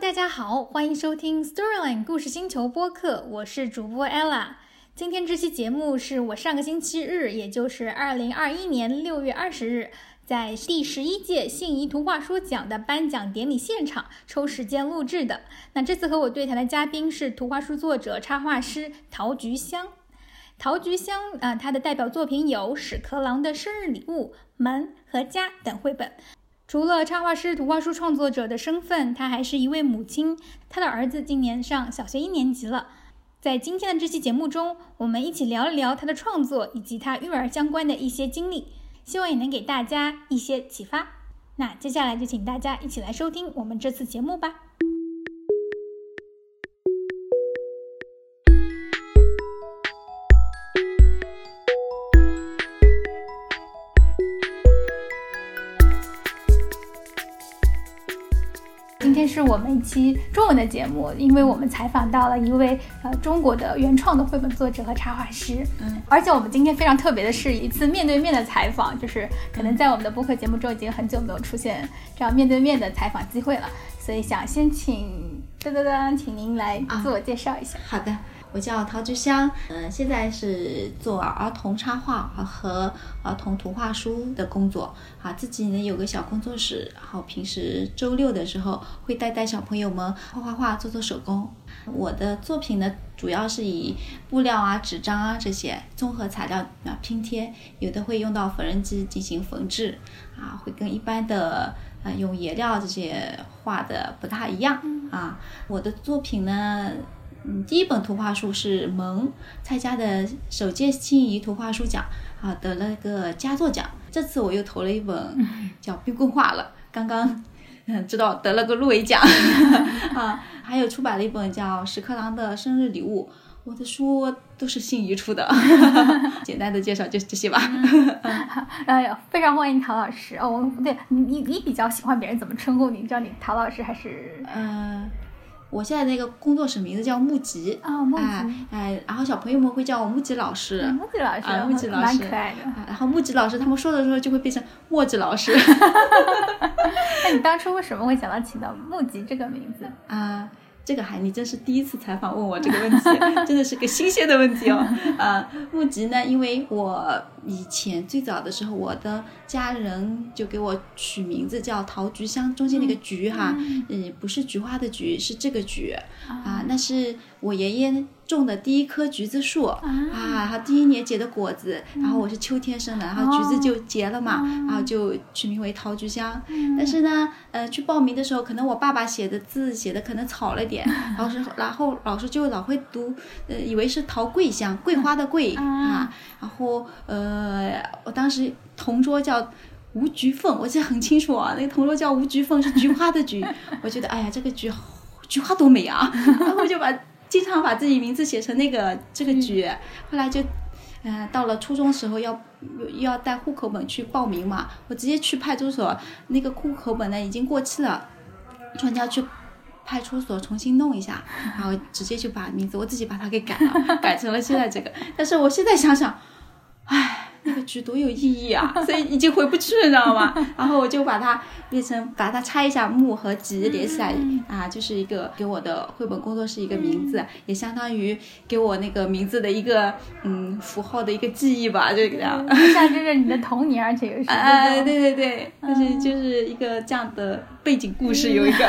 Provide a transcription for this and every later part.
大家好，欢迎收听 Storyline 故事星球播客，我是主播 Ella。今天这期节目是我上个星期日，也就是二零二一年六月二十日，在第十一届信宜图画书奖的颁奖典礼现场抽时间录制的。那这次和我对谈的嘉宾是图画书作者、插画师陶菊香。陶菊香啊，她的代表作品有屎壳郎的生日礼物、门和家等绘本。除了插画师、图画书创作者的身份，她还是一位母亲。她的儿子今年上小学一年级了。在今天的这期节目中，我们一起聊一聊她的创作以及她育儿相关的一些经历，希望也能给大家一些启发。那接下来就请大家一起来收听我们这次节目吧。是我们一期中文的节目，因为我们采访到了一位呃中国的原创的绘本作者和插画师，嗯，而且我们今天非常特别的是一次面对面的采访，就是可能在我们的播客节目中已经很久没有出现这样面对面的采访机会了，所以想先请噔噔噔，请您来自我介绍一下。好的，我叫陶菊香，嗯、现在是做儿童插画和儿童图画书的工作，啊，自己呢有个小工作室，然后平时周六的时候会带带小朋友们画画画、做做手工。我的作品呢，主要是以布料啊、纸张啊这些综合材料啊拼贴，有的会用到缝纫机进行缝制，啊，会跟一般的呃用颜料这些画的不大一样啊。我的作品呢。嗯，第一本图画书是《萌》，蔡家的首届心仪图画书奖啊，得了个佳作奖。这次我又投了一本 叫《冰棍画了》，刚刚嗯 知道得了个入围奖 啊。还有出版了一本叫《屎壳郎的生日礼物》，我的书都是心仪出的。简单的介绍就是这些吧。哎呀，非常欢迎陶老师哦！我对你你你比较喜欢别人怎么称呼你？叫你陶老师还是？嗯、我现在那个工作室名字叫木吉啊木吉哎哎，然后小朋友们会叫我木吉老师。木吉老师，啊木吉老师蛮可爱的。啊然后木吉老师他们说的时候就会变成墨吉老师 那你当初为什么会想到起到木吉这个名字？啊。这个还你真是第一次采访问我这个问题，真的是个新鲜的问题哦。啊，木吉呢，因为我以前最早的时候，我的家人就给我取名字叫陶菊香，中间那个菊哈，嗯，不是菊花的菊，是这个菊。啊，那是我爷爷种的第一棵橘子树啊，然后第一年结的果子，然后我是秋天生的，然后橘子就结了嘛，然后就取名为桃菊香。但是呢，呃，去报名的时候，可能我爸爸写的字写的可能草了点，老师然后老师就老会读，呃，以为是桃桂香，桂花的桂啊，然后呃，我当时同桌叫。吴菊凤，我记得很清楚啊，那个同桌叫吴菊凤，是菊花的菊。我觉得，哎呀，这个菊菊花多美啊！然后我就把经常把自己名字写成那个这个局。后来就，嗯、到了初中时候要又要带户口本去报名嘛，我直接去派出所，那个户口本呢已经过期了，专家去。派出所重新弄一下，然后直接就把名字我自己把它给改了，改成了现在这个。但是我现在想想，唉，那个局多有意义啊，所以已经回不去了，你知道吗？然后我就把它变成把它拆一下木和吉连起来啊，就是一个给我的绘本工作室一个名字，也相当于给我那个名字的一个嗯符号的一个记忆吧，就这样。象征着你的童年，而且又是这啊，对对对，就是就是一个这样的背景故事，有一个，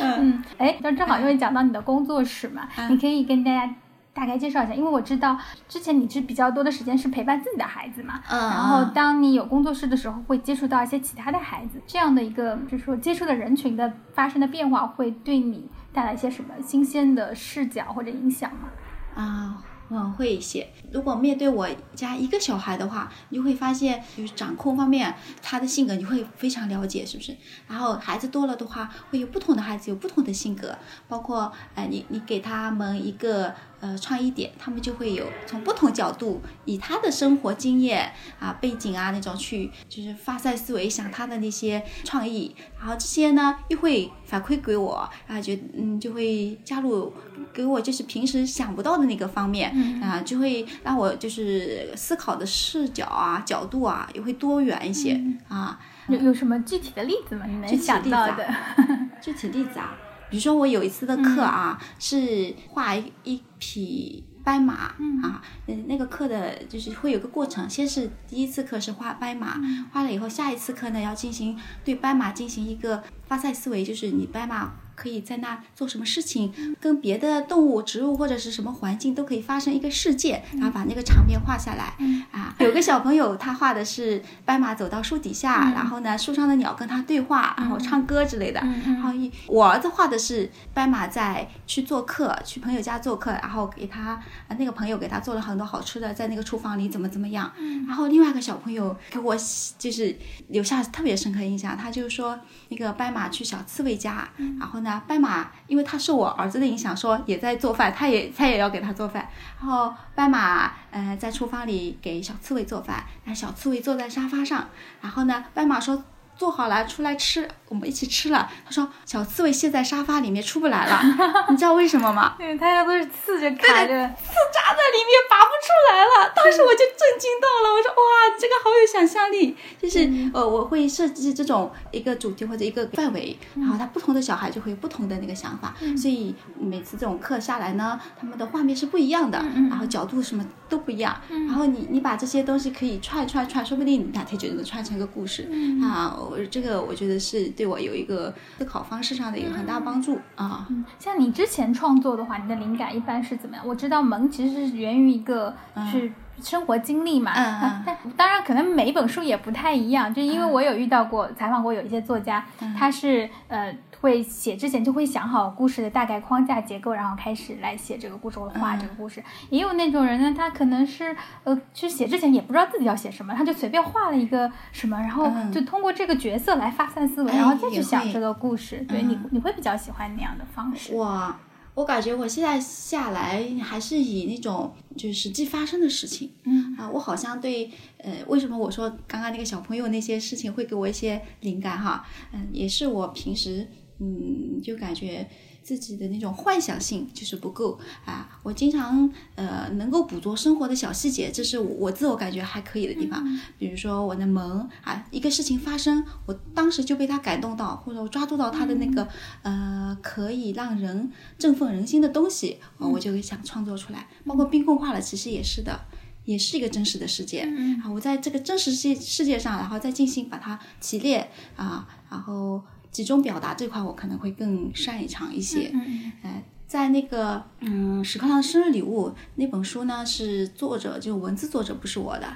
嗯 嗯，哎，就正好因为讲到你的工作室嘛，你可以跟大家大概介绍一下，因为我知道之前你是比较多的时间是陪伴自己的孩子嘛，嗯然后当你有工作室的时候，会接触到一些其他的孩子，这样的一个就是说接触的人群的发生的变化，会对你带来一些什么新鲜的视角或者影响吗？啊。嗯，会一些。如果面对我家一个小孩的话，你就会发现，就是掌控方面，他的性格你会非常了解，是不是？然后孩子多了的话，会有不同的孩子有不同的性格，包括，呃，你你给他们一个呃创意点，他们就会有从不同角度，以他的生活经验啊、背景啊那种去，就是发散思维，想他的那些创意，然后这些呢又会反馈给我，啊，就嗯就会加入给我就是平时想不到的那个方面，啊，就会让我就是思考的视角啊、角度啊也会多元一些、啊。有有什么具体的例子吗？你能想到的？具体例子啊，比比如说我有一次的课啊，是画一一匹。斑马啊，嗯，那个课的就是会有个过程，先是第一次课是画斑马，画了以后，下一次课呢要进行对斑马进行一个发散思维，就是你斑马。可以在那做什么事情，跟别的动物、植物或者是什么环境都可以发生一个世界，然后把那个场面画下来。啊，有个小朋友他画的是斑马走到树底下，然后呢树上的鸟跟他对话，然后唱歌之类的。然后一我儿子画的是斑马在去做客，去朋友家做客，然后给他那个朋友给他做了很多好吃的，在那个厨房里怎么怎么样。然后另外一个小朋友给我就是留下特别深刻印象，他就说那个斑马去小刺猬家，然后。那斑马，因为他受我儿子的影响，说也在做饭，他也他也要给他做饭。然后斑马，呃，在厨房里给小刺猬做饭，那小刺猬坐在沙发上。然后呢，斑马说。做好了，出来吃，我们一起吃了。他说小刺猬陷在沙发里面出不来了，你知道为什么吗？对，它要都是刺着卡着，刺扎在里面拔不出来了。当时我就震惊到了，我说哇，这个好有想象力。就是呃，我会设计这种一个主题或者一个范围，然后他不同的小孩就会有不同的那个想法。所以每次这种课下来呢，他们的画面是不一样的，然后角度什么都不一样。然后你你把这些东西可以串串串，说不定哪天就能串成一个故事啊。我这个我觉得是对我有一个思考方式上的一个很大帮助啊。嗯像你之前创作的话，你的灵感一般是怎么样？我知道萌其实是源于一个是生活经历嘛，嗯但当然可能每一本书也不太一样，就因为我有遇到过采访过有一些作家，他是呃。会写之前就会想好故事的大概框架结构，然后开始来写这个故事或者画这个故事。也有那种人呢，他可能是呃，其实写之前也不知道自己要写什么，他就随便画了一个什么，然后就通过这个角色来发散思维，然后再去想这个故事。对你，你会比较喜欢那样的方式？哇，我感觉我现在下来还是以那种就是实际发生的事情。嗯啊，我好像对呃，为什么我说刚刚那个小朋友那些事情会给我一些灵感哈？嗯，也是我平时。嗯，就感觉自己的那种幻想性就是不够啊！我经常呃能够捕捉生活的小细节，这是我自我感觉还可以的地方。比如说我的萌啊，一个事情发生，我当时就被他感动到，或者我抓住到他的那个呃可以让人振奋人心的东西，我就想创作出来。包括冰棍化了，其实也是的，也是一个真实的世界啊！我在这个真实世世界上，然后再进行把它提炼啊，然后。集中表达这块，我可能会更擅长一些。嗯，哎，在那个嗯《屎壳郎生日礼物》那本书呢，是作者就文字作者不是我的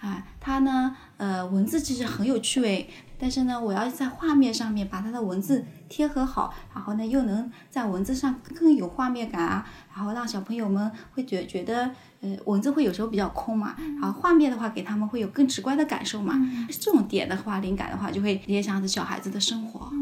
啊，他呢呃文字其实很有趣味，但是呢我要在画面上面把他的文字贴合好，然后呢又能在文字上更有画面感啊，然后让小朋友们会觉觉得。呃，文字会有时候比较空嘛，然后画面的话给他们会有更直观的感受嘛。这种点的话，灵感的话就会联想着小孩子的生活啊，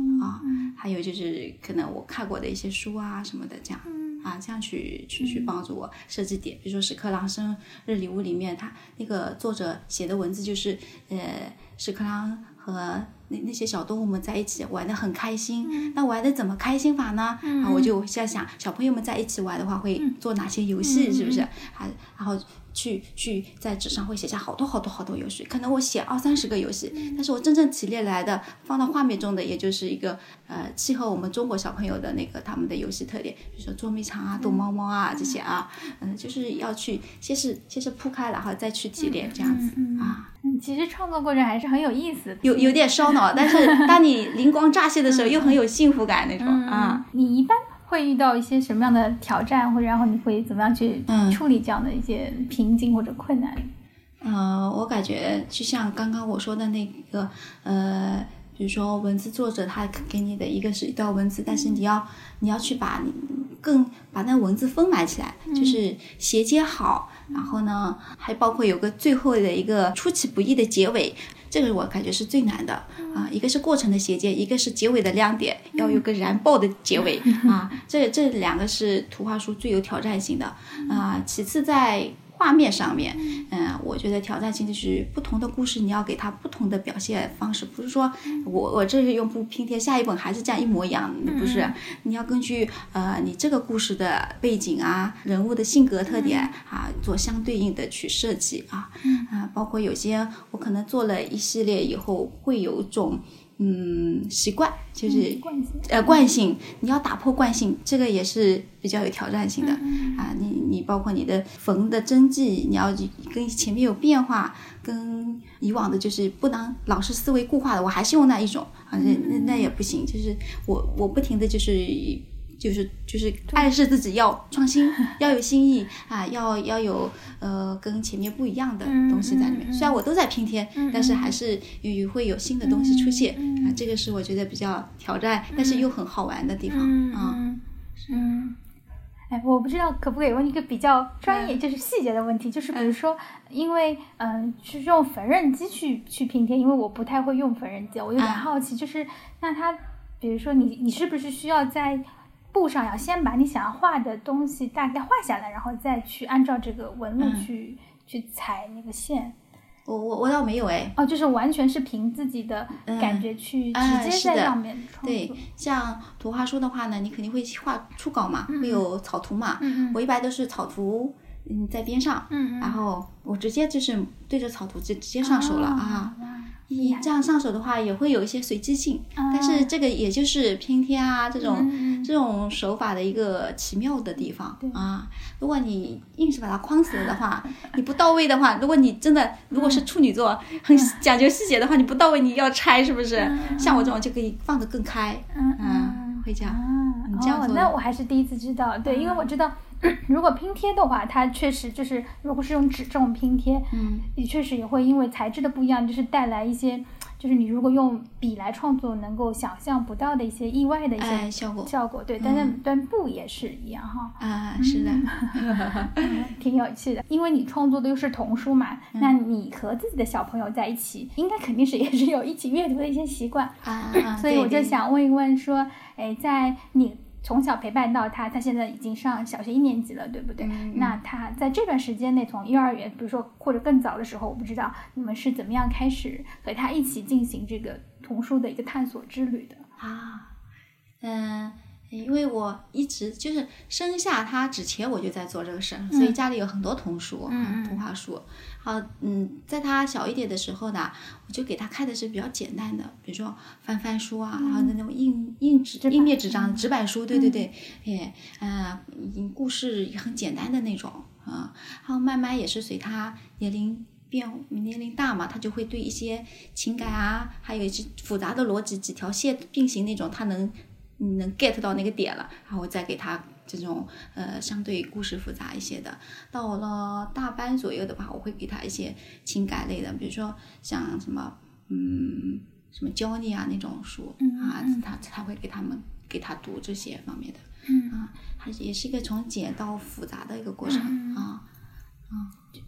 还有就是可能我看过的一些书啊什么的这样啊，这样去去去帮助我设置点。比如说《屎壳郎生日礼物》里面，他那个作者写的文字就是呃，屎壳郎和。那那些小动物们在一起玩的很开心，那玩的怎么开心法呢？啊，我就在想，小朋友们在一起玩的话会做哪些游戏，是不是？还然后。去去在纸上会写下好多好多好多游戏，可能我写二三十个游戏，但是我真正提炼来的放到画面中的，也就是一个呃契合我们中国小朋友的那个他们的游戏特点，比如说捉迷藏啊、躲猫猫啊这些啊，嗯，就是要去先是先是铺开，然后再去提炼这样子啊。嗯，其实创作过程还是很有意思，有有点烧脑，但是当你灵光乍现的时候，又很有幸福感那种啊。你一般。会遇到一些什么样的挑战，或者然后你会怎么样去处理这样的一些瓶颈或者困难？呃，我感觉就像刚刚我说的那个，呃，比如说文字作者他给你的一个是一段文字，但是你要你要去把更把那文字丰满起来，就是衔接好，然后呢，还包括有个最后的一个出其不意的结尾。这个我感觉是最难的啊，一个是过程的衔接，一个是结尾的亮点，要有个燃爆的结尾啊，这这两个是图画书最有挑战性的啊。其次在。画面上面，嗯，我觉得挑战性就是不同的故事，你要给它不同的表现方式，不是说我我这是用布拼贴，下一本还是这样一模一样，不是，你要根据呃你这个故事的背景啊，人物的性格特点啊，做相对应的去设计啊，啊，包括有些我可能做了一系列以后会有种。嗯习惯，就是惯性呃惯性，你要打破惯性，这个也是比较有挑战性的、嗯啊。你你包括你的缝的针剂，你要跟前面有变化，跟以往的就是不能老是思维固化的，我还是用那一种啊，那那那也不行。就是我我不停的就是。就是就是暗示自己要创新，要有新意啊，要要有呃跟前面不一样的东西在里面。虽然我都在拼贴，但是还是有会有新的东西出现啊，这个是我觉得比较挑战，但是又很好玩的地方啊。嗯嗯，哎，我不知道可不可以问一个比较专业，就是细节的问题，就是比如说，因为嗯是用缝纫机去去拼贴，因为我不太会用缝纫机，我有点好奇，就是那它，比如说你你是不是需要在布上要先把你想要画的东西大概画下来，然后再去按照这个纹路去、去裁那个线。我我我倒没有哎，哦，就是完全是凭自己的感觉去啊直接在上面。对，像图画书的话呢，你肯定会画初稿嘛，会有草图嘛。嗯嗯。我一般都是草图，嗯，在边上，嗯嗯。然后我直接就是对着草图就直接上手了啊。哇你这样上手的话，也会有一些随机性，但是这个也就是拼贴啊这种、嗯这种手法的一个奇妙的地方啊。如果你硬是把它框死了的话，你不到位的话，如果你真的如果是处女座，很讲究细节的话，你不到位你要拆是不是？像我这种就可以放得更开，嗯嗯，会这样。啊，哦，你这样做那我还是第一次知道。对，因为我知道，如果拼贴的话，它确实就是，如果是用纸这种拼贴，嗯，也确实也会因为材质的不一样，就是带来一些，就是你如果用笔来创作，能够想象不到的一些意外的一些哎，效果效果。对，但是但布也是一样哈。啊，是的，嗯 挺有趣的，因为你创作的又是童书嘛，嗯那你和自己的小朋友在一起，应该肯定是也是有一起阅读的一些习惯，啊，啊所以我就想问一问说，哎，在你从小陪伴到他，他现在已经上小学一年级了，对不对？嗯那他在这段时间内，从幼儿园，比如说或者更早的时候，我不知道你们是怎么样开始和他一起进行这个童书的一个探索之旅的？啊，嗯，因为我一直就是生下他之前我就在做这个事儿，所以家里有很多童书，嗯嗯图画书。好，嗯，在他小一点的时候呢，我就给他看的是比较简单的，比如说翻翻书啊，然后那种硬硬纸、板硬面纸张、纸板书，对对对，哎，啊，嗯故事也很简单的那种啊，然后慢慢也是随他年龄。变年龄大嘛，他就会对一些情感啊，还有一些复杂的逻辑，几条线并行那种，他能嗯能 get 到那个点了，然后我再给他这种呃相对故事复杂一些的。到了大班左右的话，我会给他一些情感类的，比如说像什么嗯什么教你啊那种书啊，他他会给他们给他读这些方面的，嗯。啊，它也是一个从简到复杂的一个过程啊啊。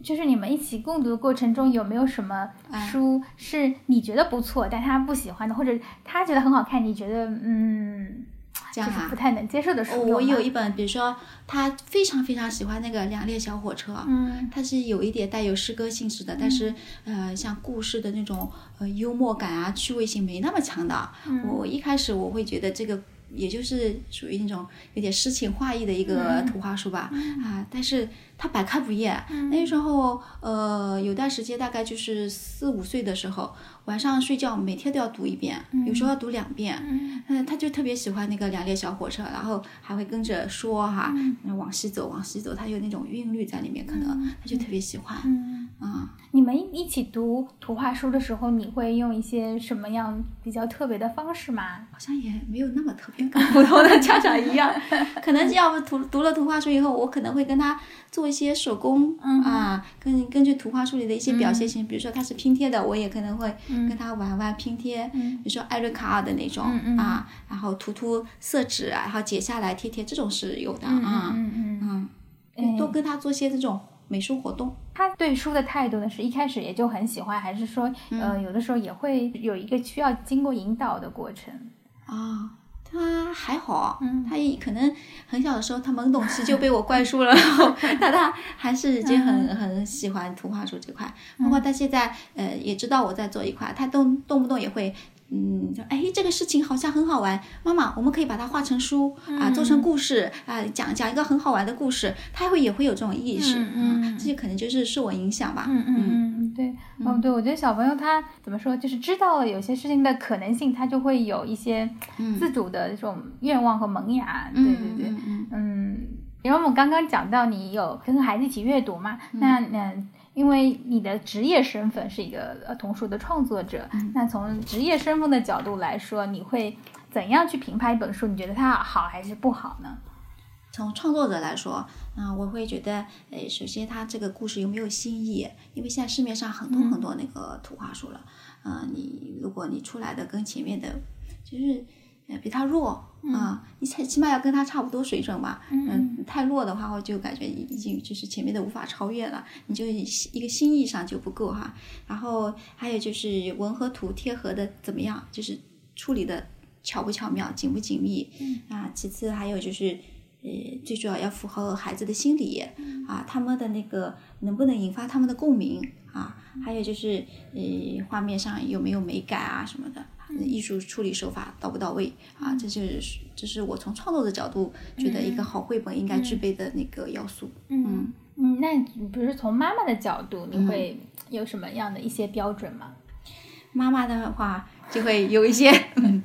就是你们一起共读的过程中，有没有什么哎。书是你觉得不错，但他不喜欢的，或者他觉得很好看，你觉得嗯，这样啊不太能接受的书？哦我有一本，比如说他非常非常喜欢那个《两列小火车》，嗯它是有一点带有诗歌性质的，但是呃，像故事的那种呃幽默感啊、趣味性没那么强的。嗯我一开始我会觉得这个。也就是属于那种有点诗情画意的一个图画书吧，啊，但是它百看不厌。那时候，呃，有段时间大概就是四五岁的时候，晚上睡觉每天都要读一遍，有时候要读两遍。嗯，他就特别喜欢那个两列小火车，然后还会跟着说哈，嗯。往西走，往西走，他有那种韵律在里面，可能他就特别喜欢。嗯，啊、你们一起读图画书的时候，你会用一些什么样比较特别的方式吗？好像也没有那么特别，跟普通的家长一样，可能要不读读了图画书以后，我可能会跟他做一些手工、啊，根根据图画书里的一些表现性，比如说他是拼贴的，我也可能会跟他玩玩拼贴，比如说艾瑞卡尔的那种、啊，然后涂涂色纸，然后剪下来贴贴，这种是有的啊，嗯嗯嗯，嗯，多跟他做些这种美术活动。他对书的态度呢，是一开始也就很喜欢，还是说，呃，有的时候也会有一个需要经过引导的过程？啊，他还好，他也可能很小的时候，他懵懂期就被我灌输了，然后但他还是已经很很喜欢图画书这块，包括他现在呃也知道我在做一块，他动动不动也会。嗯，就哎，这个事情好像很好玩，妈妈，我们可以把它画成书啊，做成故事啊，讲讲一个很好玩的故事，他会也会有这种意识，啊，这些可能就是受我影响吧，嗯嗯嗯，对，嗯，对，我觉得小朋友他怎么说，就是知道了有些事情的可能性，他就会有一些自主的这种愿望和萌芽。对对对，嗯，因为我们刚刚讲到你有跟孩子一起阅读嘛，那那因为你的职业身份是一个呃童书的创作者，那从职业身份的角度来说，你会怎样去评判一本书？你觉得它好还是不好呢？从创作者来说，嗯，我会觉得，诶，首先它这个故事有没有新意？因为现在市面上很多很多那个图画书了，嗯，你如果你出来的跟前面的，就是呃比他弱啊，你起起码要跟他差不多水准吧，嗯，太弱的话，我就感觉已经就是前面的无法超越了，你就一个心意上就不够哈。然后还有就是文和图贴合的怎么样，就是处理的巧不巧妙，紧不紧密，啊，其次还有就是。呃，最主要要符合孩子的心理啊，他们的那个能不能引发他们的共鸣啊？还有就是，呃，画面上有没有美感啊什么的，艺术处理手法到不到位啊？这就是这是我从创作的角度觉得一个好绘本应该具备的那个要素。嗯嗯，那比如从妈妈的角度，你会有什么样的一些标准吗？妈妈的话就会有一些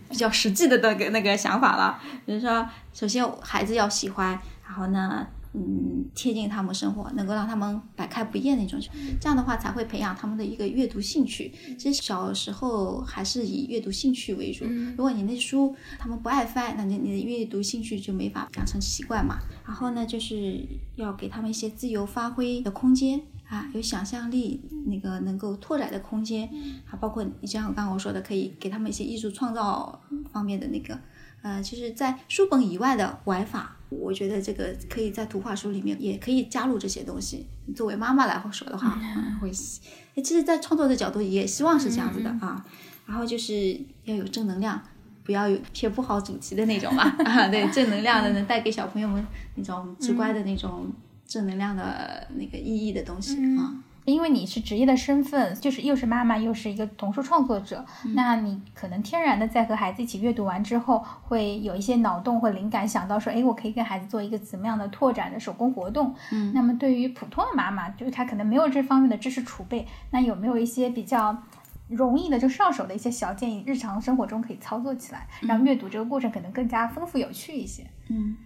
比较实际的那个那个想法了，比如说，首先孩子要喜欢，然后呢，嗯，贴近他们生活，能够让他们百看不厌那种，这样的话才会培养他们的一个阅读兴趣。其实小时候还是以阅读兴趣为主，如果你那书他们不爱翻，那你你的阅读兴趣就没法养成习惯嘛。然后呢，就是要给他们一些自由发挥的空间。啊，有想象力，那个能够拓展的空间，还包括你像刚刚我说的，可以给他们一些艺术创造方面的那个，呃，就是在书本以外的玩法，我觉得这个可以在图画书里面也可以加入这些东西。作为妈妈来说的话，会，其实，在创作的角度也希望是这样子的啊。然后就是要有正能量，不要有偏不好主题的那种嘛。啊，对，正能量的能带给小朋友们那种直观的那种。正能量的那个意义的东西啊，因为你是职业的身份，就是又是妈妈，又是一个童书创作者，那你可能天然的在和孩子一起阅读完之后，会有一些脑洞或灵感，想到说，哎，我可以跟孩子做一个怎么样的拓展的手工活动。嗯，那么对于普通的妈妈，就是她可能没有这方面的知识储备，那有没有一些比较容易的就上手的一些小建议，日常生活中可以操作起来，让阅读这个过程可能更加丰富有趣一些？嗯。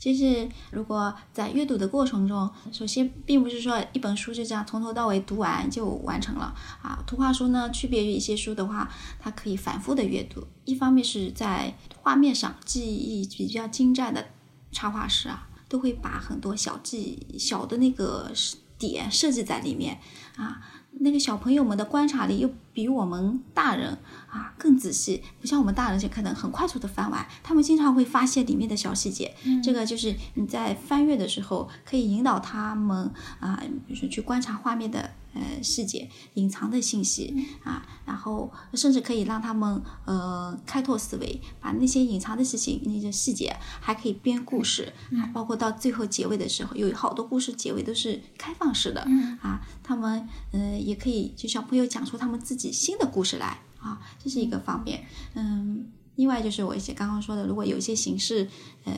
就是，如果在阅读的过程中，首先并不是说一本书就这样从头到尾读完就完成了啊。图画书呢，区别于一些书的话，它可以反复的阅读。一方面是在画面上，记忆比较精湛的插画师啊，都会把很多小技小的那个点设计在里面啊。那个小朋友们的观察力又比我们大人啊更仔细，不像我们大人就可能很快速的翻完，他们经常会发现里面的小细节。这个就是你在翻阅的时候可以引导他们啊，比如说去观察画面的。呃，细节隐藏的信息啊，然后甚至可以让他们呃开拓思维，把那些隐藏的事情、那些细节还可以编故事，包括到最后结尾的时候，有好多故事结尾都是开放式的啊，他们呃也可以就小朋友讲出他们自己新的故事来啊，这是一个方面，嗯。另外就是我一些刚刚说的，如果有一些形式，呃，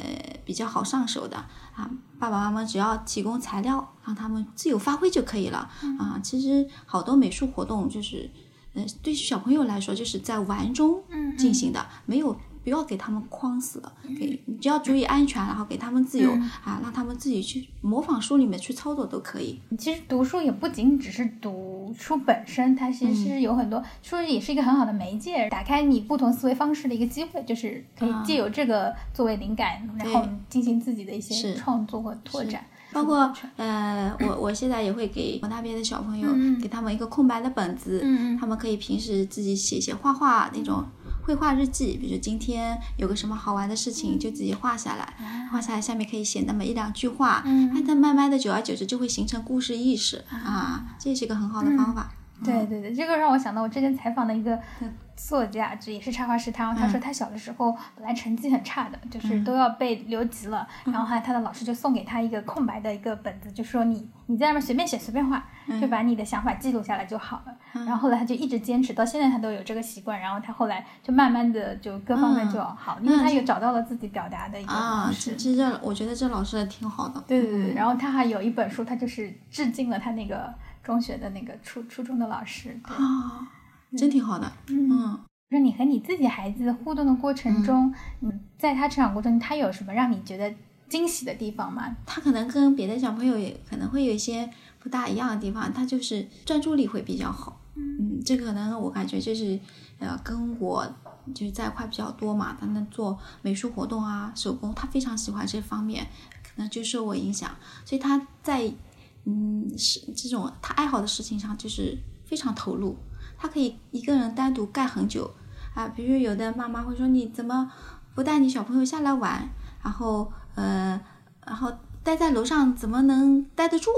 比较好上手的啊，爸爸妈妈只要提供材料，让他们自由发挥就可以了啊。其实好多美术活动就是，呃，对小朋友来说就是在玩中进行的，没有。不要给他们框死了，给你只要注意安全，然后给他们自由啊，让他们自己去模仿书里面去操作都可以。其实读书也不仅只是读书本身，它其实是有很多书也是一个很好的媒介，打开你不同思维方式的一个机会，就是可以借由这个作为灵感，然后进行自己的一些创作和拓展。包括呃，我我现在也会给我那边的小朋友，给他们一个空白的本子，他们可以平时自己写写画画那种。绘画日记，比如今天有个什么好玩的事情，就自己画下来，画下来下面可以写那么一两句话，那，它慢慢的久而久之就会形成故事意识啊，这是一个很好的方法。对对对，这个让我想到我之前采访的一个。作家，这也是插画师。他他说他小的时候本来成绩很差的，就是都要被留级了。然后后来他的老师就送给他一个空白的一个本子，就说你你在那边随便写随便画，就把你的想法记录下来就好了。然后后来他就一直坚持到现在，他都有这个习惯。然后他后来就慢慢的就各方面就好，因为他也找到了自己表达的一个方式。其实这我觉得这老师也挺好的。对对对，然后他还有一本书，他就是致敬了他那个。中学的那个初初中的老师。对，啊，真挺好的。嗯，嗯，说你和你自己孩子互动的过程中，嗯，在他成长过程中，他有什么让你觉得惊喜的地方吗？他可能跟别的小朋友也可能会有一些不大一样的地方，他就是专注力会比较好。嗯，这个可能我感觉就是呃，跟我就是在一块比较多嘛，他能做美术活动啊、手工，他非常喜欢这方面，可能就受我影响，所以他在嗯是这种他爱好的事情上就是非常投入，他可以一个人单独干很久啊。比如有的妈妈会说你怎么不带你小朋友下来玩，然后呃，然后待在楼上怎么能待得住？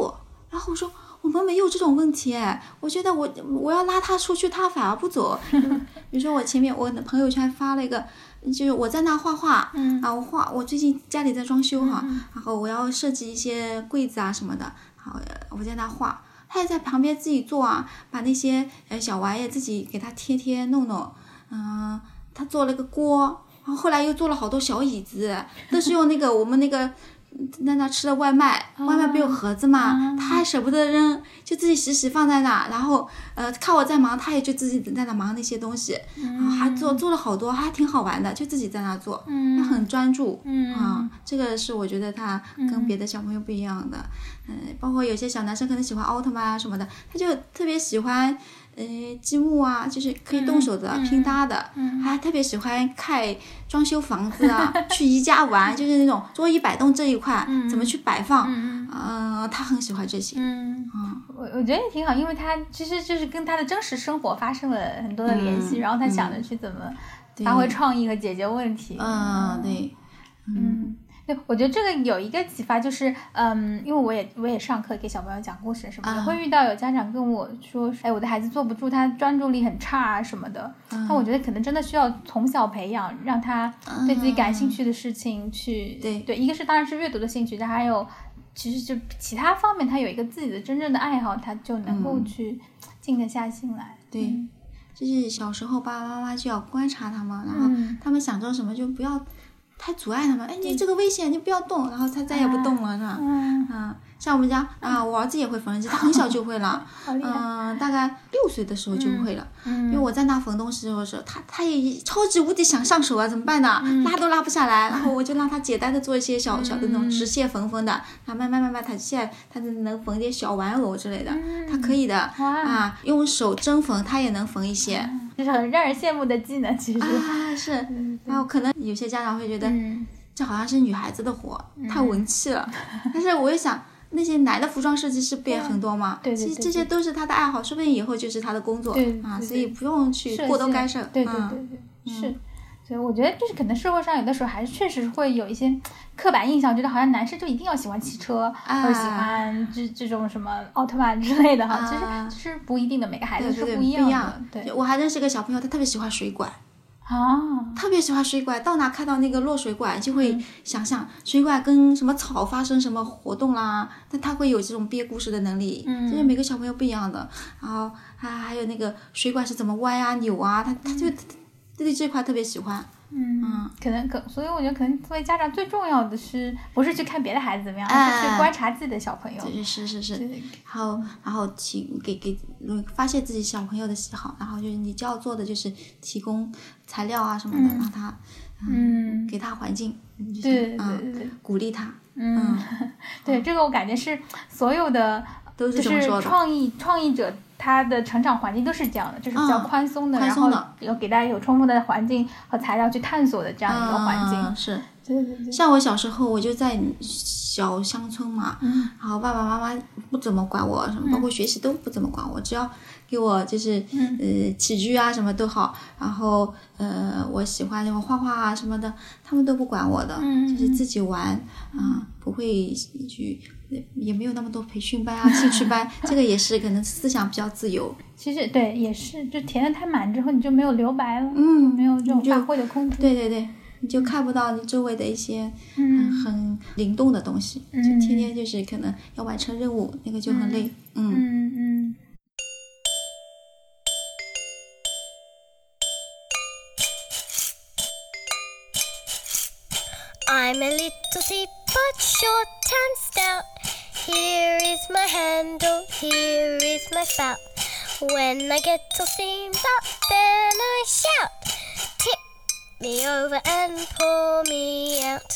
然后我说。我们没有这种问题哎，我觉得我我要拉他出去，他反而不走。比如说我前面我的朋友圈发了一个，就是我在那画画，嗯啊，我画我最近家里在装修哈，然后我要设计一些柜子啊什么的，好我在那画，他也在旁边自己做啊，把那些呃小玩意自己给他贴贴弄弄，嗯，他做了个锅，然后后来又做了好多小椅子，都是用那个我们那个。在那吃的外卖，外卖不有盒子嘛，他还舍不得扔，就自己洗洗放在那，然后呃看我在忙，他也就自己在那忙那些东西，然后还做做了好多，还挺好玩的，就自己在那做，他很专注，啊，这个是我觉得他跟别的小朋友不一样的，嗯，包括有些小男生可能喜欢奥特曼啊什么的，他就特别喜欢。呃，积木啊，就是可以动手的、拼搭的，还特别喜欢看装修房子啊，去宜家玩，就是那种桌椅摆动这一块怎么去摆放，嗯，他很喜欢这些。嗯，我我觉得也挺好，因为他其实就是跟他的真实生活发生了很多的联系，然后他想着去怎么发挥创意和解决问题。嗯，对，嗯。对，我觉得这个有一个启发，就是嗯，因为我也我也上课给小朋友讲故事什么，也会遇到有家长跟我说，哎，我的孩子坐不住，他专注力很差啊什么的。那我觉得可能真的需要从小培养，让他对自己感兴趣的事情去。对对，一个是当然是阅读的兴趣，但还有其实就其他方面，他有一个自己的真正的爱好，他就能够去静得下心来。对，就是小时候爸爸妈妈就要观察他们，然后他们想做什么就不要。太阻碍他们，哎，你这个危险，你不要动，然后他再也不动了，是吧？嗯，像我们家啊，我儿子也会缝纫机，他很小就会了，嗯，大概六岁的时候就会了。因为我在那缝东西的时候，他他也超级无敌想上手啊，怎么办呢？拉都拉不下来，然后我就让他简单的做一些小小的那种直线缝缝的，然后慢慢慢慢，他现在他就能缝点小玩偶之类的，他可以的啊，用手针缝他也能缝一些。就是很让人羡慕的技能，其实啊是，然后可能有些家长会觉得，这好像是女孩子的活，太文气了。但是我又想，那些男的服装设计师不也很多吗？对其实这些都是他的爱好，说不定以后就是他的工作啊，所以不用去过多干涉。对对对对，是。所以我觉得就是可能社会上有的时候还是确实会有一些刻板印象，觉得好像男生就一定要喜欢汽车，或者喜欢这这种什么奥特曼之类的哈。其实其实不一定的，每个孩子是不一样的。对，我还认识个小朋友，他特别喜欢水管啊，特别喜欢水管，到哪看到那个落水管就会想象水管跟什么草发生什么活动啦，但他会有这种编故事的能力。嗯，就是每个小朋友不一样的。然后还还有那个水管是怎么歪啊扭啊，他他就。对这块特别喜欢，嗯，可能可，所以我觉得可能作为家长最重要的是，不是去看别的孩子怎么样，而是去观察自己的小朋友。是是是，然后然后提给给发现自己小朋友的喜好，然后就是你就要做的就是提供材料啊什么的，让他嗯给他环境，对对对，鼓励他，嗯，对这个我感觉是所有的都是说创意创意者。他的成长环境都是这样的，就是比较宽松的，然后有给大家有充分的环境和材料去探索的这样一个环境。是，对对对。像我小时候，我就在小乡村嘛，然后爸爸妈妈不怎么管我，什么包括学习都不怎么管我，只要给我就是呃起居啊什么都好，然后呃我喜欢那种画画啊什么的，他们都不管我的，就是自己玩啊，不会去。也没有那么多培训班啊，兴趣班，这个也是可能思想比较自由。其实对，也是，就填的太满之后，你就没有留白了，嗯，没有这种发挥的空间。对对对，你就看不到你周围的一些很很灵动的东西，就天天就是可能要完成任务，那个就很累。嗯嗯嗯。I'm a little but short and stout. Here is my handle, here is my spout. When I get all steamed up, then I shout, Tip me over and pour me out.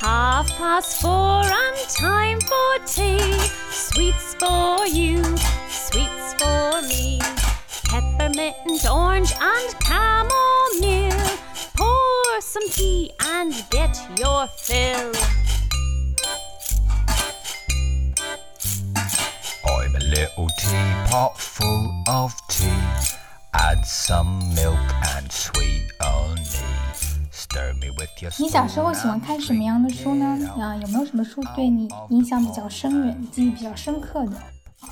Half past four and time for tea. Sweets for you, sweets for me. Peppermint, orange, and chamomile. Pour some tea and get your fill. I'm a little teapot full of tea. Add some milk and sweet honey. Stir me with your 你小时候喜欢看什么样的书呢啊，有没有什么书对你影响比较深远、记忆比较深刻的？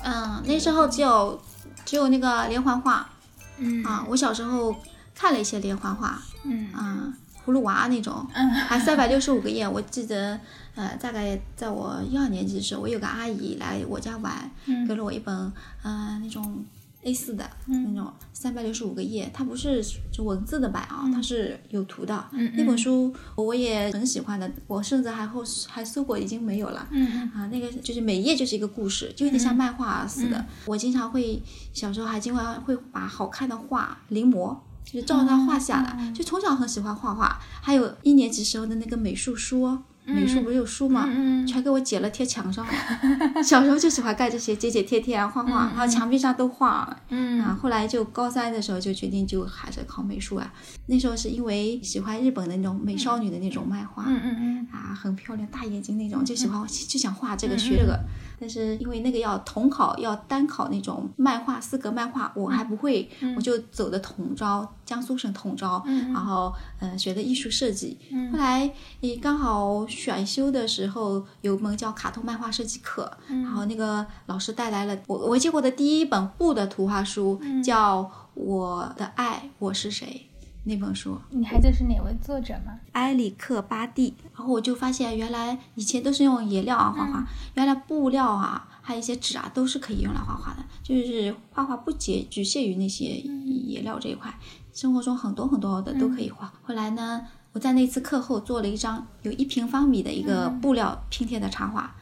嗯，那时候只有只有那个连环画嗯啊，我小时候看了一些连环画，嗯啊，葫芦娃那种，嗯还三百六十五个页。我记得，呃，大概在我一二年级的时候，我有个阿姨来我家玩，嗯给了我一本，呃，那种 A 四的、嗯那种三百六十五个页，它不是就文字的版啊，它是有图的。嗯那本书我也很喜欢的，我甚至还后还搜过，已经没有了。嗯啊，那个就是每页就是一个故事，就有点像漫画似的。我经常会小时候还经常会把好看的画临摹，就是照着他画下来。就从小很喜欢画画，还有一年级时候的那个美术书，美术不是有书吗？嗯全给我剪了贴墙上了。小时候就喜欢干这些，剪剪贴贴啊，画画，然后墙壁上都画。嗯啊，后来就高三的时候就决定就还是考美术啊。那时候是因为喜欢日本的那种美少女的那种漫画。嗯嗯嗯啊，很漂亮，大眼睛那种，就喜欢就想画这个学这个。但是因为那个要统考，要单考那种漫画四格漫画，我还不会，我就走的统招，江苏省统招，然后呃学的艺术设计。后来也刚好选修的时候有门叫卡通漫画设计课，然后那个老师带来了我我见过的第一本布的图画书，叫《我的爱我是谁》那本书。你还记得是哪位作者吗？埃里克巴蒂，然后我就发现原来以前都是用颜料啊画画，原来布料啊，还有一些纸啊，都是可以用来画画的。就是画画不仅局限于那些颜料这一块，生活中很多很多的都可以画。后来呢，我在那次课后做了一张有一平方米的一个布料拼贴的插画，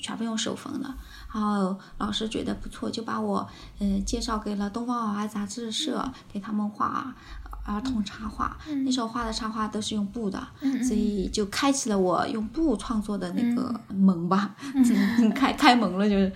全部用手缝的。然后老师觉得不错，就把我呃介绍给了东方娃娃杂志社，给他们画儿童插画。那时候画的插画都是用布的，所以就开启了我用布创作的那个门吧，嗯、开开门了就是。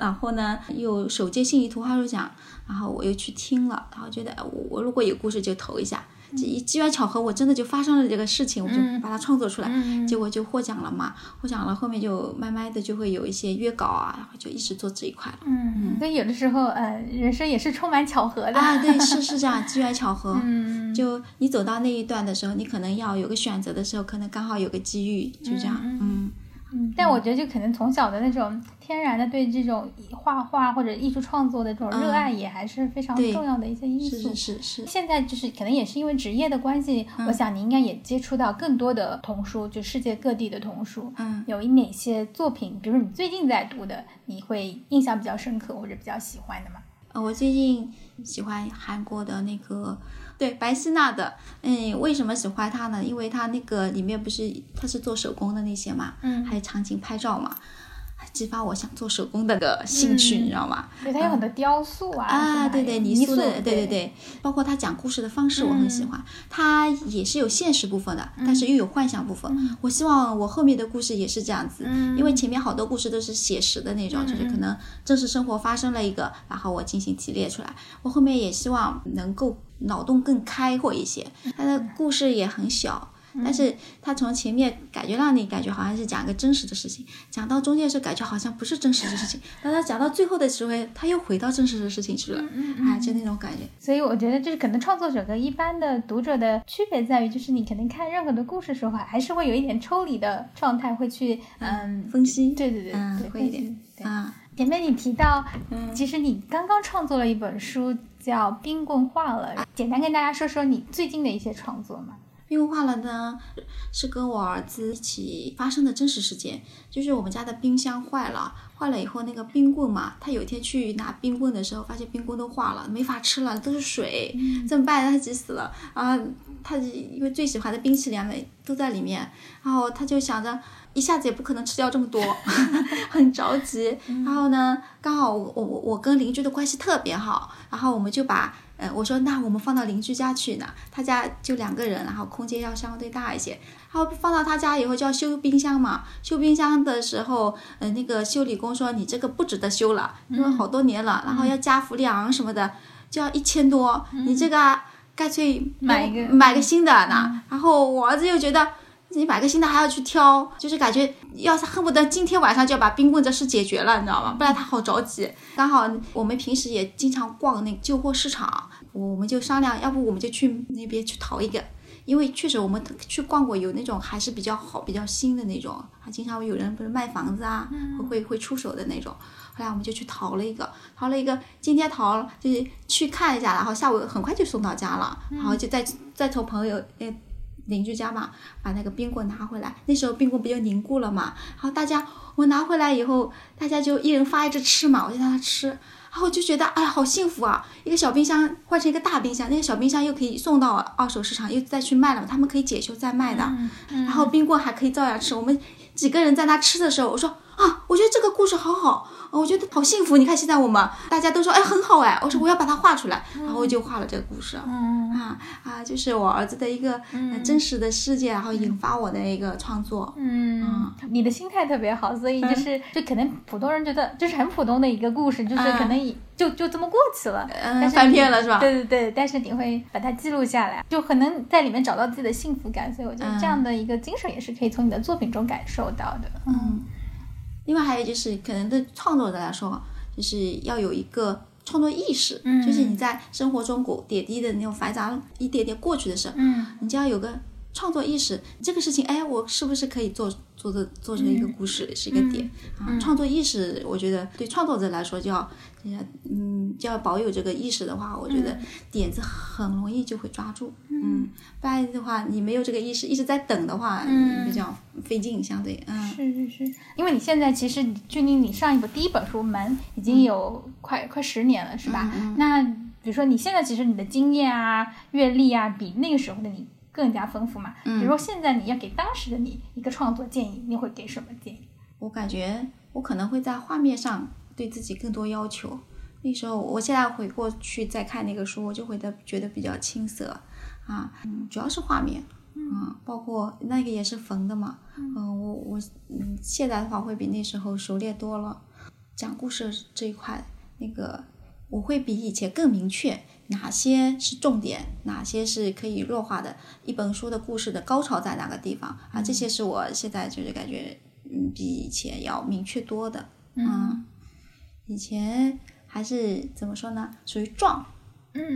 然后呢，又首届信谊图画书奖，然后我又去听了，然后觉得我我如果有故事就投一下。这一机缘巧合，我真的就发生了这个事情，我就把它创作出来，结果就获奖了嘛。获奖了，后面就慢慢的就会有一些约稿啊，然后就一直做这一块了。嗯，所以有的时候，呃，人生也是充满巧合的。啊，对，是是这样，机缘巧合。嗯就你走到那一段的时候，你可能要有个选择的时候，可能刚好有个机遇，就这样。嗯嗯，但我觉得就可能从小的那种天然的对这种画画或者艺术创作的这种热爱，也还是非常重要的一些因是素。是是是。现在就是可能也是因为职业的关系，我想你应该也接触到更多的童书，就世界各地的童书。嗯有哪些作品，比如你最近在读的，你会印象比较深刻或者比较喜欢的吗？呃，我最近喜欢韩国的那个，对白希娜的，嗯，为什么喜欢她呢？因为她那个里面不是她是做手工的那些嘛，嗯还有场景拍照嘛，激发我想做手工的个兴趣，你知道吗？对，它有很多雕塑啊，是啊，对对，泥泥塑的，对对对对，包括他讲故事的方式，我很喜欢。他也是有现实部分的，但是又有幻想部分。我希望我后面的故事也是这样子，因为前面好多故事都是写实的那种，就是可能真实生活发生了一个，然后我进行提炼出来。我后面也希望能够脑洞更开阔一些，他的故事也很小。但是他从前面感觉让你感觉好像是讲一个真实的事情，讲到中间是感觉好像不是真实的事情，但他讲到最后的时候，他又回到真实的事情去了，啊，就那种感觉。所以我觉得，就是可能创作者跟一般的读者的区别在于，就是你可能看任何的故事时候，还是会有一点抽离的状态，会去嗯分析，对对对，会一点对啊。前面你提到，嗯其实你刚刚创作了一本书，叫《冰棍化了》，简单跟大家说说你最近的一些创作嘛。冰棍化了呢，是跟我儿子一起发生的真实事件。就是我们家的冰箱坏了，坏了以后那个冰棍嘛，他有一天去拿冰棍的时候，发现冰棍都化了，没法吃了，都是水，怎么办？他急死了啊！他因为最喜欢的冰淇淋啊都在里面，然后他就想着一下子也不可能吃掉这么多，很着急。然后呢，刚好我我我跟邻居的关系特别好，然后我们就把。嗯，我说那我们放到邻居家去呢，他家就两个人，然后空间要相对大一些。然后放到他家以后就要修冰箱嘛，修冰箱的时候，呃，那个修理工说你这个不值得修了，因为好多年了，然后要加氟利昂什么的，就要一千多，你这个干脆买一个买个新的呢。然后我儿子又觉得。你买个新的还要去挑，就是感觉要是恨不得今天晚上就要把冰棍这事解决了，你知道吗？不然他好着急。刚好我们平时也经常逛那个旧货市场，我们就商量，要不我们就去那边去淘一个，因为确实我们去逛过，有那种还是比较好、比较新的那种，还经常有人不是卖房子啊，会会出手的那种。后来我们就去淘了一个，淘了一个，今天淘就是去看一下，然后下午很快就送到家了，然后就再再从朋友诶。邻居家嘛，把那个冰棍拿回来。那时候冰棍不就凝固了嘛？然后大家我拿回来以后，大家就一人发一只吃嘛，我就让他吃。然后我就觉得，哎呀，好幸福啊！一个小冰箱换成一个大冰箱，那个小冰箱又可以送到二手市场，又再去卖了。他们可以检修再卖的。然后冰棍还可以照样吃。我们几个人在那吃的时候，我说啊，我觉得这个故事好好。我觉得好幸福，你看现在我们大家都说，哎，很好哎。我说我要把它画出来，然后我就画了这个故事。嗯啊啊，就是我儿子的一个真实的事件，然后引发我的一个创作。嗯，你的心态特别好，所以就是就可能普通人觉得就是很普通的一个故事，就是可能就就这么过去了。嗯，翻篇了是吧？对对对，但是你会把它记录下来，就很能在里面找到自己的幸福感。所以我觉得这样的一个精神也是可以从你的作品中感受到的。嗯。另外还有就是，可能对创作者来说，就是要有一个创作意识，就是你在生活中过点滴的那种繁杂一点点过去的事，嗯，你就要有个创作意识。这个事情，哎，我是不是可以做做的做成一个故事，是一个点啊？创作意识，我觉得对创作者来说，就要嗯，就要保有这个意识的话，我觉得点子很容易就会抓住。嗯，不然的话，你没有这个意识，一直在等的话，比较费劲，相对，嗯，是是是，因为你现在其实距离你上一部第一本书《门》已经有快快十年了，是吧？那比如说你现在其实你的经验啊、阅历啊，比那个时候的你更加丰富嘛。比如说现在你要给当时的你一个创作建议，你会给什么建议？我感觉我可能会在画面上对自己更多要求。那时候，我现在回过去再看那个书，我就会的觉得比较青涩。啊，嗯，主要是画面，嗯，包括那个也是缝的嘛，嗯，我我嗯，现在的话会比那时候熟练多了，讲故事这一块，那个我会比以前更明确哪些是重点，哪些是可以弱化的，一本书的故事的高潮在哪个地方啊，这些是我现在就是感觉，嗯，比以前要明确多的，嗯，以前还是怎么说呢，属于壮。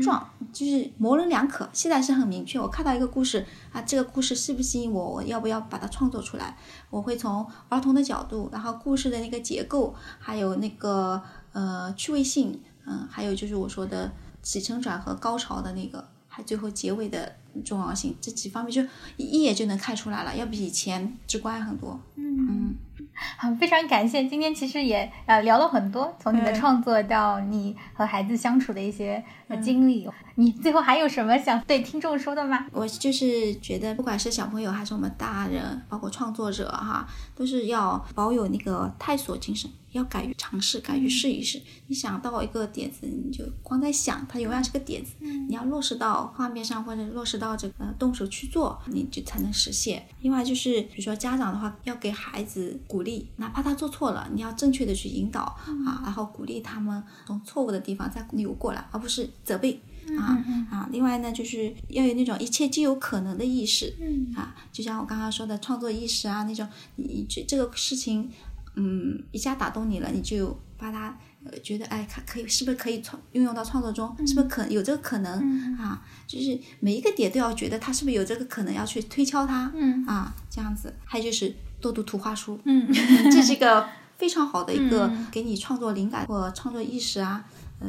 壮就是模棱两可，现在是很明确。我看到一个故事啊，这个故事吸不吸引我，我要不要把它创作出来？我会从儿童的角度，然后故事的那个结构，还有那个呃趣味性，嗯，还有就是我说的起承转合、高潮的那个，还最后结尾的重要性，这几方面就一眼就能看出来了，要比以前直观很多。嗯。好，非常感谢。今天其实也呃聊了很多，从你的创作到你和孩子相处的一些经历。你最后还有什么想对听众说的吗？我就是觉得，不管是小朋友还是我们大人，包括创作者哈，都是要保有那个探索精神，要敢于尝试，敢于试一试。你想到一个点子，你就光在想，它永远是个点子。你要落实到画面上，或者落实到这个动手去做，你就才能实现。另外就是，比如说家长的话，要给孩子鼓励，哪怕他做错了，你要正确的去引导啊，然后鼓励他们从错误的地方再扭过来，而不是责备。啊啊！另外呢，就是要有那种一切皆有可能的意识。嗯啊，就像我刚刚说的创作意识啊，那种你这这个事情，嗯，一下打动你了，你就把它呃觉得哎，可可以是不是可以创运用到创作中？是不是可有这个可能啊？就是每一个点都要觉得它是不是有这个可能要去推敲它？嗯啊，这样子。还有就是多读图画书。嗯，这是一个非常好的一个给你创作灵感或创作意识啊，呃。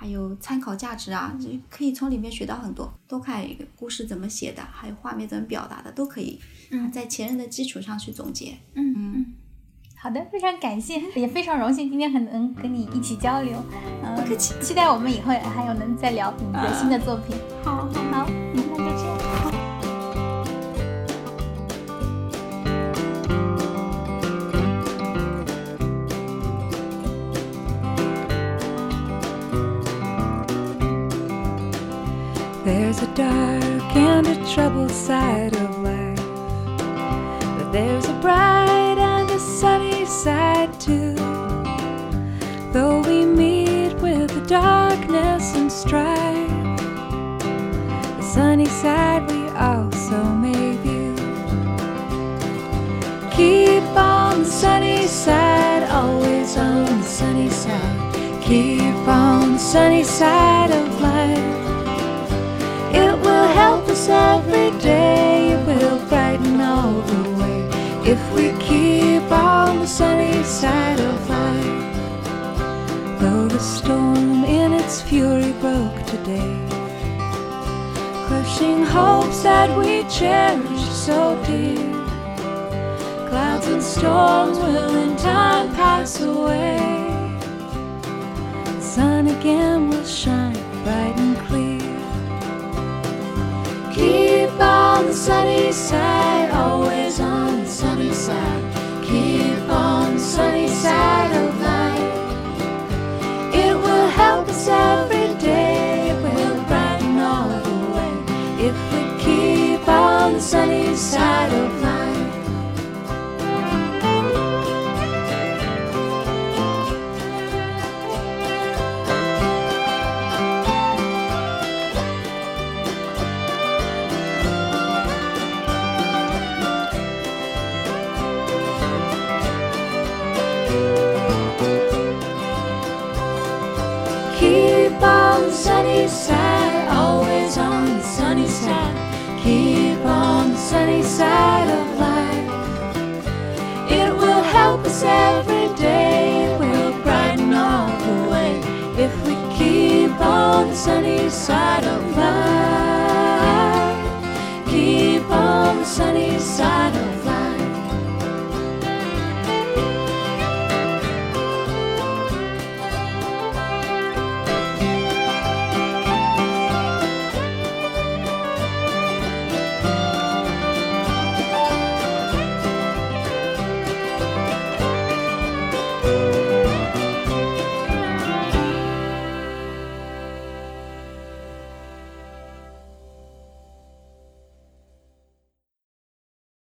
还有参考价值啊，就可以从里面学到很多。多看一个故事怎么写的，还有画面怎么表达的，都可以。嗯在前人的基础上去总结。嗯嗯，好的，非常感谢，也非常荣幸今天很能跟你一起交流。嗯、不客气期待我们以后还有能再聊你的新的作品。好，好，There's a dark and a troubled side of life. But there's a bright and a sunny side too. Though we meet with the darkness and strife, the sunny side we also may view. Keep on the sunny side, always on the sunny side. Keep on the sunny side of side of life. Though the storm in its fury broke today, crushing hopes that we cherished so dear. Clouds and storms will in time pass away. The sun again will shine bright and clear. Keep on the sunny side, always on the sunny side. Keep on the sunny side of life. It will help us every day, it will brighten all the way. If we keep on the sunny side of life.